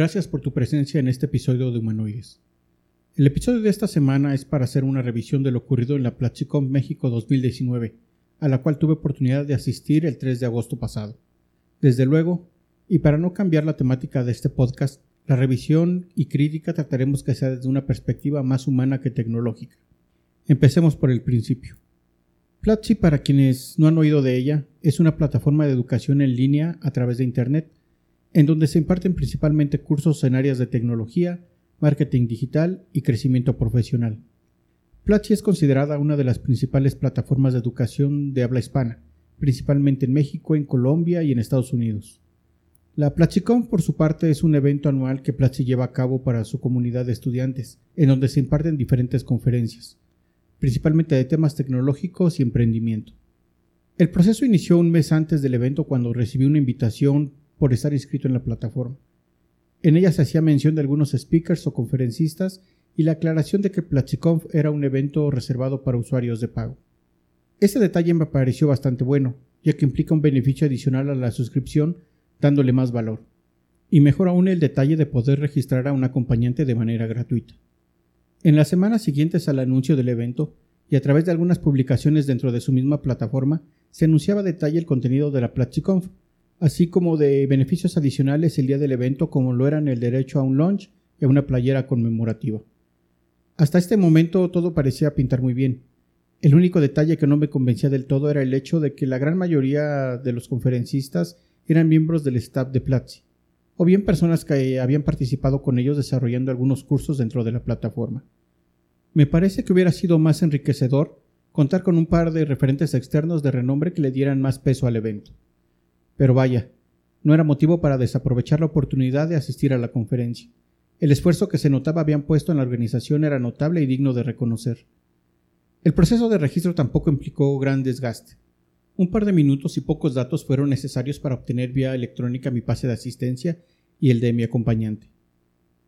Gracias por tu presencia en este episodio de Humanoides. El episodio de esta semana es para hacer una revisión de lo ocurrido en la Platicom México 2019, a la cual tuve oportunidad de asistir el 3 de agosto pasado. Desde luego, y para no cambiar la temática de este podcast, la revisión y crítica trataremos que sea desde una perspectiva más humana que tecnológica. Empecemos por el principio. Platzi, para quienes no han oído de ella, es una plataforma de educación en línea a través de Internet en donde se imparten principalmente cursos en áreas de tecnología, marketing digital y crecimiento profesional. Platzi es considerada una de las principales plataformas de educación de habla hispana, principalmente en México, en Colombia y en Estados Unidos. La PlatziConf, por su parte, es un evento anual que Platzi lleva a cabo para su comunidad de estudiantes, en donde se imparten diferentes conferencias, principalmente de temas tecnológicos y emprendimiento. El proceso inició un mes antes del evento cuando recibí una invitación por estar inscrito en la plataforma. En ella se hacía mención de algunos speakers o conferencistas y la aclaración de que PlatziConf era un evento reservado para usuarios de pago. Este detalle me pareció bastante bueno, ya que implica un beneficio adicional a la suscripción dándole más valor. Y mejor aún el detalle de poder registrar a un acompañante de manera gratuita. En las semanas siguientes al anuncio del evento, y a través de algunas publicaciones dentro de su misma plataforma, se anunciaba detalle el contenido de la PlatziConf, así como de beneficios adicionales el día del evento como lo eran el derecho a un lunch y a una playera conmemorativa. Hasta este momento todo parecía pintar muy bien. El único detalle que no me convencía del todo era el hecho de que la gran mayoría de los conferencistas eran miembros del staff de Platzi, o bien personas que habían participado con ellos desarrollando algunos cursos dentro de la plataforma. Me parece que hubiera sido más enriquecedor contar con un par de referentes externos de renombre que le dieran más peso al evento. Pero vaya, no era motivo para desaprovechar la oportunidad de asistir a la conferencia. El esfuerzo que se notaba habían puesto en la organización era notable y digno de reconocer. El proceso de registro tampoco implicó gran desgaste. Un par de minutos y pocos datos fueron necesarios para obtener vía electrónica mi pase de asistencia y el de mi acompañante.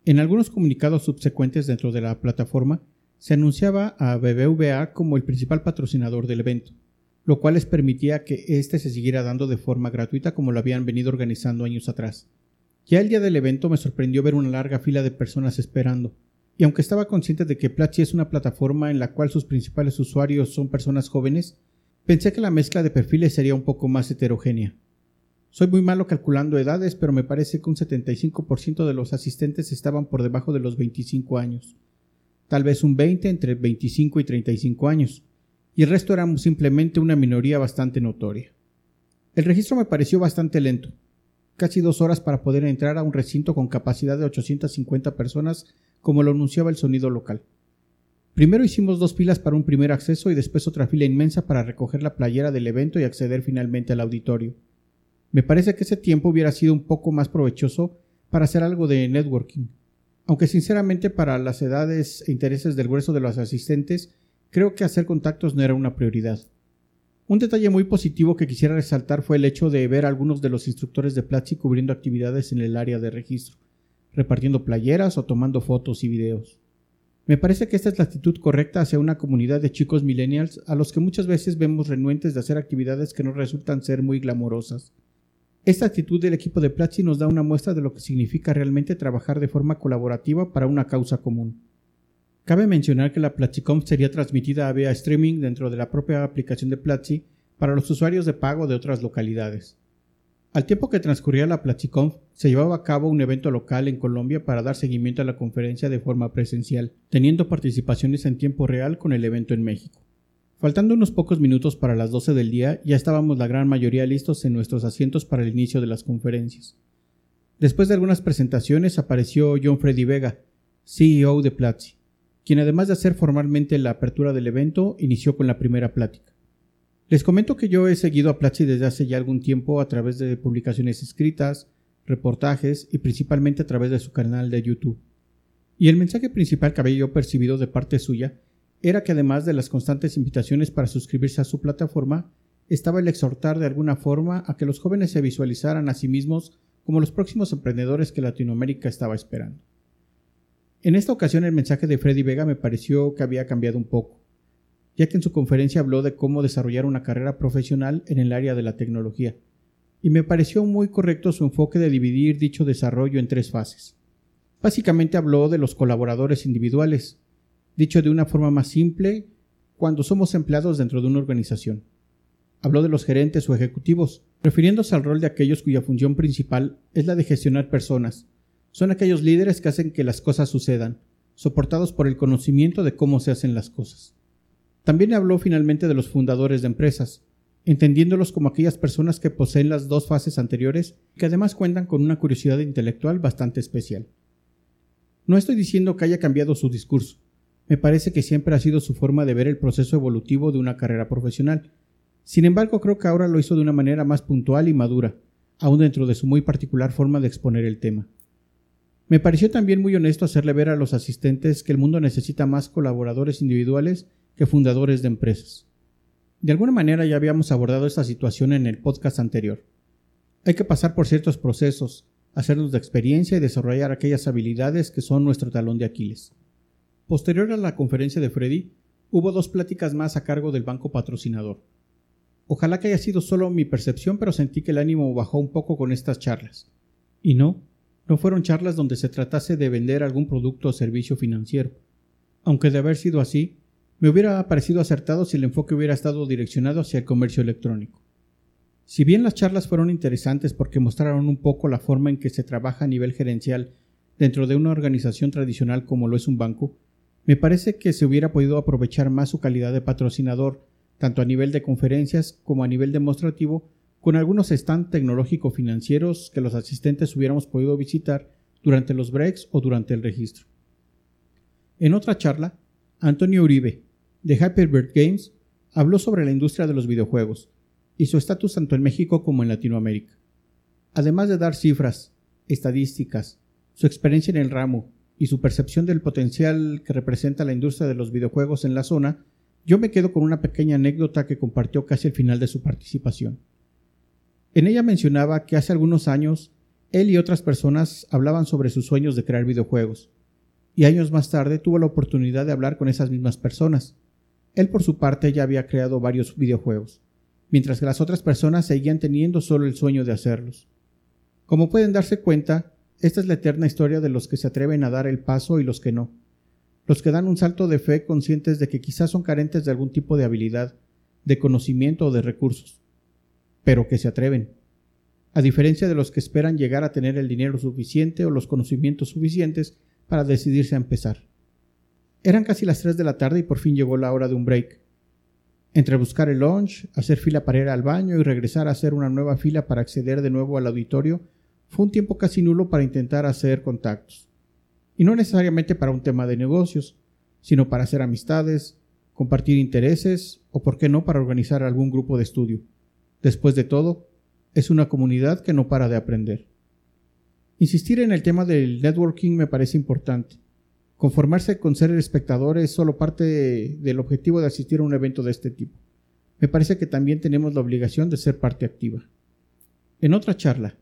En algunos comunicados subsecuentes dentro de la plataforma se anunciaba a BBVA como el principal patrocinador del evento lo cual les permitía que éste se siguiera dando de forma gratuita como lo habían venido organizando años atrás. Ya el día del evento me sorprendió ver una larga fila de personas esperando, y aunque estaba consciente de que Platzi es una plataforma en la cual sus principales usuarios son personas jóvenes, pensé que la mezcla de perfiles sería un poco más heterogénea. Soy muy malo calculando edades, pero me parece que un 75% de los asistentes estaban por debajo de los 25 años. Tal vez un 20 entre 25 y 35 años y el resto éramos simplemente una minoría bastante notoria. El registro me pareció bastante lento, casi dos horas para poder entrar a un recinto con capacidad de 850 personas como lo anunciaba el sonido local. Primero hicimos dos filas para un primer acceso y después otra fila inmensa para recoger la playera del evento y acceder finalmente al auditorio. Me parece que ese tiempo hubiera sido un poco más provechoso para hacer algo de networking, aunque sinceramente para las edades e intereses del grueso de los asistentes creo que hacer contactos no era una prioridad. Un detalle muy positivo que quisiera resaltar fue el hecho de ver a algunos de los instructores de Platzi cubriendo actividades en el área de registro, repartiendo playeras o tomando fotos y videos. Me parece que esta es la actitud correcta hacia una comunidad de chicos millennials a los que muchas veces vemos renuentes de hacer actividades que no resultan ser muy glamorosas. Esta actitud del equipo de Platzi nos da una muestra de lo que significa realmente trabajar de forma colaborativa para una causa común. Cabe mencionar que la PlatziConf sería transmitida vía streaming dentro de la propia aplicación de Platzi para los usuarios de pago de otras localidades. Al tiempo que transcurría la PlatziConf, se llevaba a cabo un evento local en Colombia para dar seguimiento a la conferencia de forma presencial, teniendo participaciones en tiempo real con el evento en México. Faltando unos pocos minutos para las 12 del día, ya estábamos la gran mayoría listos en nuestros asientos para el inicio de las conferencias. Después de algunas presentaciones apareció John Freddy Vega, CEO de Platzi quien además de hacer formalmente la apertura del evento, inició con la primera plática. Les comento que yo he seguido a Platzi desde hace ya algún tiempo a través de publicaciones escritas, reportajes y principalmente a través de su canal de YouTube. Y el mensaje principal que había yo percibido de parte suya era que además de las constantes invitaciones para suscribirse a su plataforma, estaba el exhortar de alguna forma a que los jóvenes se visualizaran a sí mismos como los próximos emprendedores que Latinoamérica estaba esperando. En esta ocasión el mensaje de Freddy Vega me pareció que había cambiado un poco, ya que en su conferencia habló de cómo desarrollar una carrera profesional en el área de la tecnología, y me pareció muy correcto su enfoque de dividir dicho desarrollo en tres fases. Básicamente habló de los colaboradores individuales, dicho de una forma más simple, cuando somos empleados dentro de una organización. Habló de los gerentes o ejecutivos, refiriéndose al rol de aquellos cuya función principal es la de gestionar personas, son aquellos líderes que hacen que las cosas sucedan, soportados por el conocimiento de cómo se hacen las cosas. También habló finalmente de los fundadores de empresas, entendiéndolos como aquellas personas que poseen las dos fases anteriores y que además cuentan con una curiosidad intelectual bastante especial. No estoy diciendo que haya cambiado su discurso, me parece que siempre ha sido su forma de ver el proceso evolutivo de una carrera profesional. Sin embargo, creo que ahora lo hizo de una manera más puntual y madura, aún dentro de su muy particular forma de exponer el tema. Me pareció también muy honesto hacerle ver a los asistentes que el mundo necesita más colaboradores individuales que fundadores de empresas. De alguna manera ya habíamos abordado esta situación en el podcast anterior. Hay que pasar por ciertos procesos, hacernos de experiencia y desarrollar aquellas habilidades que son nuestro talón de Aquiles. Posterior a la conferencia de Freddy, hubo dos pláticas más a cargo del banco patrocinador. Ojalá que haya sido solo mi percepción, pero sentí que el ánimo bajó un poco con estas charlas. Y no, no fueron charlas donde se tratase de vender algún producto o servicio financiero. Aunque de haber sido así, me hubiera parecido acertado si el enfoque hubiera estado direccionado hacia el comercio electrónico. Si bien las charlas fueron interesantes porque mostraron un poco la forma en que se trabaja a nivel gerencial dentro de una organización tradicional como lo es un banco, me parece que se hubiera podido aprovechar más su calidad de patrocinador, tanto a nivel de conferencias como a nivel demostrativo, con algunos stands tecnológico-financieros que los asistentes hubiéramos podido visitar durante los breaks o durante el registro. En otra charla, Antonio Uribe, de Hyperbird Games, habló sobre la industria de los videojuegos y su estatus tanto en México como en Latinoamérica. Además de dar cifras, estadísticas, su experiencia en el ramo y su percepción del potencial que representa la industria de los videojuegos en la zona, yo me quedo con una pequeña anécdota que compartió casi al final de su participación. En ella mencionaba que hace algunos años él y otras personas hablaban sobre sus sueños de crear videojuegos, y años más tarde tuvo la oportunidad de hablar con esas mismas personas. Él por su parte ya había creado varios videojuegos, mientras que las otras personas seguían teniendo solo el sueño de hacerlos. Como pueden darse cuenta, esta es la eterna historia de los que se atreven a dar el paso y los que no. Los que dan un salto de fe conscientes de que quizás son carentes de algún tipo de habilidad, de conocimiento o de recursos pero que se atreven, a diferencia de los que esperan llegar a tener el dinero suficiente o los conocimientos suficientes para decidirse a empezar. Eran casi las 3 de la tarde y por fin llegó la hora de un break. Entre buscar el lunch, hacer fila para ir al baño y regresar a hacer una nueva fila para acceder de nuevo al auditorio, fue un tiempo casi nulo para intentar hacer contactos. Y no necesariamente para un tema de negocios, sino para hacer amistades, compartir intereses o, por qué no, para organizar algún grupo de estudio. Después de todo, es una comunidad que no para de aprender. Insistir en el tema del networking me parece importante. Conformarse con ser espectador es solo parte del objetivo de asistir a un evento de este tipo. Me parece que también tenemos la obligación de ser parte activa. En otra charla,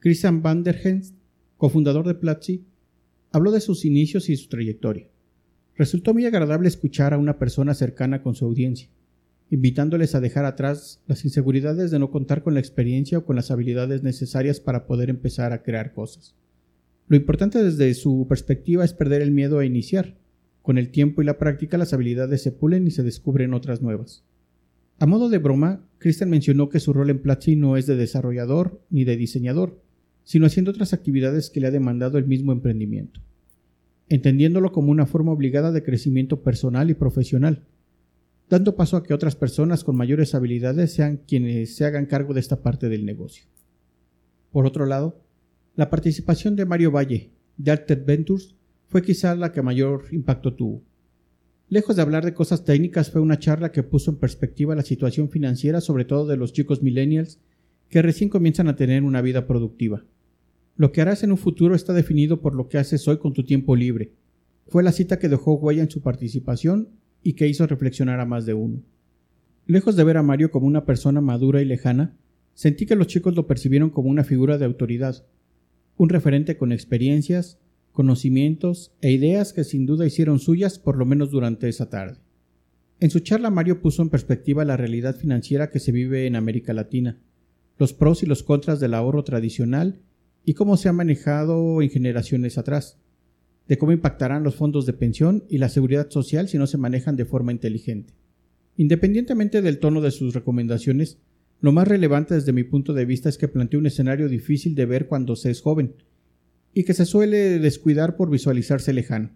Christian van der Hens, cofundador de Platzi, habló de sus inicios y su trayectoria. Resultó muy agradable escuchar a una persona cercana con su audiencia invitándoles a dejar atrás las inseguridades de no contar con la experiencia o con las habilidades necesarias para poder empezar a crear cosas. Lo importante desde su perspectiva es perder el miedo a iniciar. Con el tiempo y la práctica las habilidades se pulen y se descubren otras nuevas. A modo de broma, Christian mencionó que su rol en Platzi no es de desarrollador ni de diseñador, sino haciendo otras actividades que le ha demandado el mismo emprendimiento, entendiéndolo como una forma obligada de crecimiento personal y profesional, dando paso a que otras personas con mayores habilidades sean quienes se hagan cargo de esta parte del negocio. Por otro lado, la participación de Mario Valle de Alted Ventures fue quizá la que mayor impacto tuvo, Lejos de hablar de cosas técnicas, fue una charla que puso en perspectiva la situación financiera, sobre todo de los chicos millennials, que recién comienzan a tener una vida productiva. Lo que harás en un futuro está definido por lo que haces hoy con tu tiempo libre. Fue la cita que dejó huella en su participación y que hizo reflexionar a más de uno. Lejos de ver a Mario como una persona madura y lejana, sentí que los chicos lo percibieron como una figura de autoridad, un referente con experiencias, conocimientos e ideas que sin duda hicieron suyas por lo menos durante esa tarde. En su charla Mario puso en perspectiva la realidad financiera que se vive en América Latina, los pros y los contras del ahorro tradicional y cómo se ha manejado en generaciones atrás, de cómo impactarán los fondos de pensión y la seguridad social si no se manejan de forma inteligente. Independientemente del tono de sus recomendaciones, lo más relevante desde mi punto de vista es que plantea un escenario difícil de ver cuando se es joven, y que se suele descuidar por visualizarse lejano.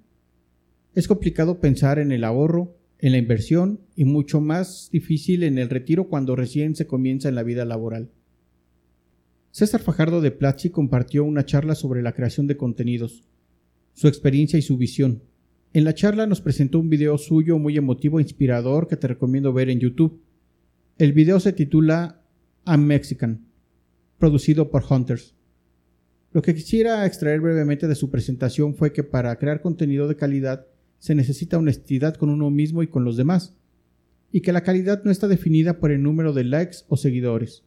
Es complicado pensar en el ahorro, en la inversión y mucho más difícil en el retiro cuando recién se comienza en la vida laboral. César Fajardo de Platzi compartió una charla sobre la creación de contenidos, su experiencia y su visión. En la charla nos presentó un video suyo muy emotivo e inspirador que te recomiendo ver en YouTube. El video se titula I'm Mexican, producido por Hunters. Lo que quisiera extraer brevemente de su presentación fue que para crear contenido de calidad se necesita honestidad con uno mismo y con los demás, y que la calidad no está definida por el número de likes o seguidores.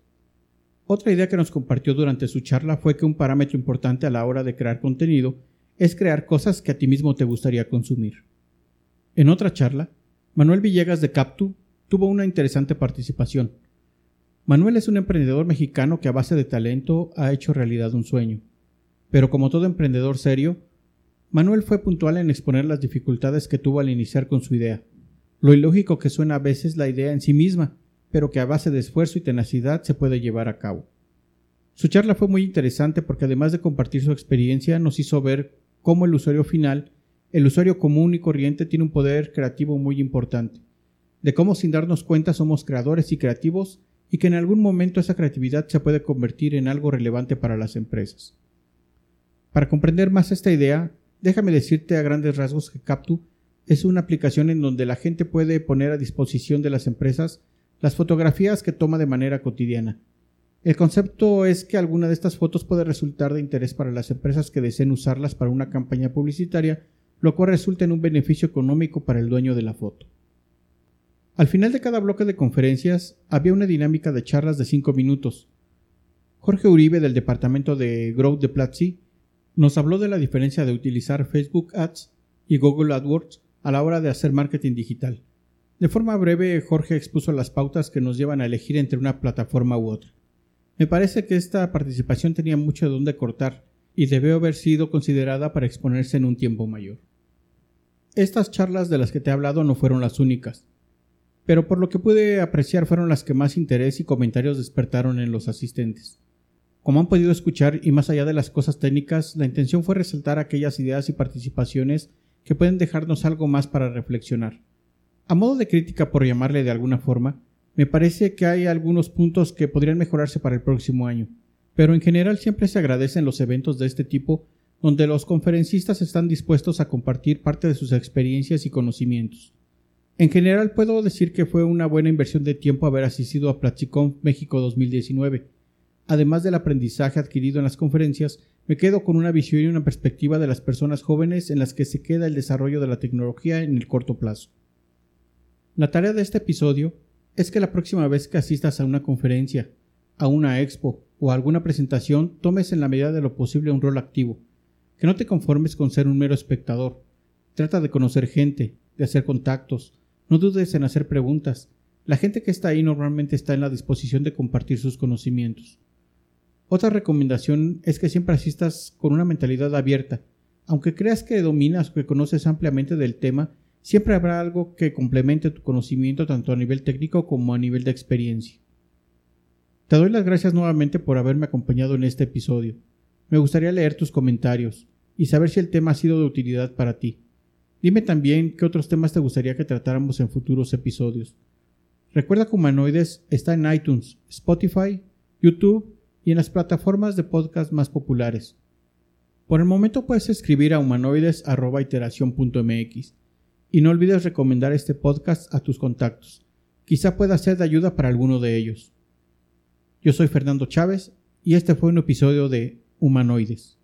Otra idea que nos compartió durante su charla fue que un parámetro importante a la hora de crear contenido es crear cosas que a ti mismo te gustaría consumir. En otra charla, Manuel Villegas de Captu tuvo una interesante participación. Manuel es un emprendedor mexicano que a base de talento ha hecho realidad un sueño. Pero como todo emprendedor serio, Manuel fue puntual en exponer las dificultades que tuvo al iniciar con su idea, lo ilógico que suena a veces la idea en sí misma, pero que a base de esfuerzo y tenacidad se puede llevar a cabo. Su charla fue muy interesante porque además de compartir su experiencia nos hizo ver cómo el usuario final, el usuario común y corriente tiene un poder creativo muy importante, de cómo sin darnos cuenta somos creadores y creativos y que en algún momento esa creatividad se puede convertir en algo relevante para las empresas. Para comprender más esta idea, déjame decirte a grandes rasgos que Captu es una aplicación en donde la gente puede poner a disposición de las empresas las fotografías que toma de manera cotidiana. El concepto es que alguna de estas fotos puede resultar de interés para las empresas que deseen usarlas para una campaña publicitaria, lo cual resulta en un beneficio económico para el dueño de la foto. Al final de cada bloque de conferencias había una dinámica de charlas de 5 minutos. Jorge Uribe del departamento de Growth de Platzi nos habló de la diferencia de utilizar Facebook Ads y Google AdWords a la hora de hacer marketing digital. De forma breve, Jorge expuso las pautas que nos llevan a elegir entre una plataforma u otra. Me parece que esta participación tenía mucho de cortar y debió haber sido considerada para exponerse en un tiempo mayor. Estas charlas de las que te he hablado no fueron las únicas, pero por lo que pude apreciar fueron las que más interés y comentarios despertaron en los asistentes. Como han podido escuchar, y más allá de las cosas técnicas, la intención fue resaltar aquellas ideas y participaciones que pueden dejarnos algo más para reflexionar. A modo de crítica, por llamarle de alguna forma, me parece que hay algunos puntos que podrían mejorarse para el próximo año, pero en general siempre se agradecen los eventos de este tipo donde los conferencistas están dispuestos a compartir parte de sus experiencias y conocimientos. En general puedo decir que fue una buena inversión de tiempo haber asistido a Platicom México 2019, Además del aprendizaje adquirido en las conferencias, me quedo con una visión y una perspectiva de las personas jóvenes en las que se queda el desarrollo de la tecnología en el corto plazo. La tarea de este episodio es que la próxima vez que asistas a una conferencia, a una expo o a alguna presentación tomes en la medida de lo posible un rol activo, que no te conformes con ser un mero espectador. Trata de conocer gente, de hacer contactos, no dudes en hacer preguntas. La gente que está ahí normalmente está en la disposición de compartir sus conocimientos. Otra recomendación es que siempre asistas con una mentalidad abierta. Aunque creas que dominas o que conoces ampliamente del tema, siempre habrá algo que complemente tu conocimiento tanto a nivel técnico como a nivel de experiencia. Te doy las gracias nuevamente por haberme acompañado en este episodio. Me gustaría leer tus comentarios y saber si el tema ha sido de utilidad para ti. Dime también qué otros temas te gustaría que tratáramos en futuros episodios. Recuerda que Humanoides está en iTunes, Spotify, YouTube y en las plataformas de podcast más populares. Por el momento puedes escribir a humanoides.iteración.mx y no olvides recomendar este podcast a tus contactos. Quizá pueda ser de ayuda para alguno de ellos. Yo soy Fernando Chávez y este fue un episodio de Humanoides.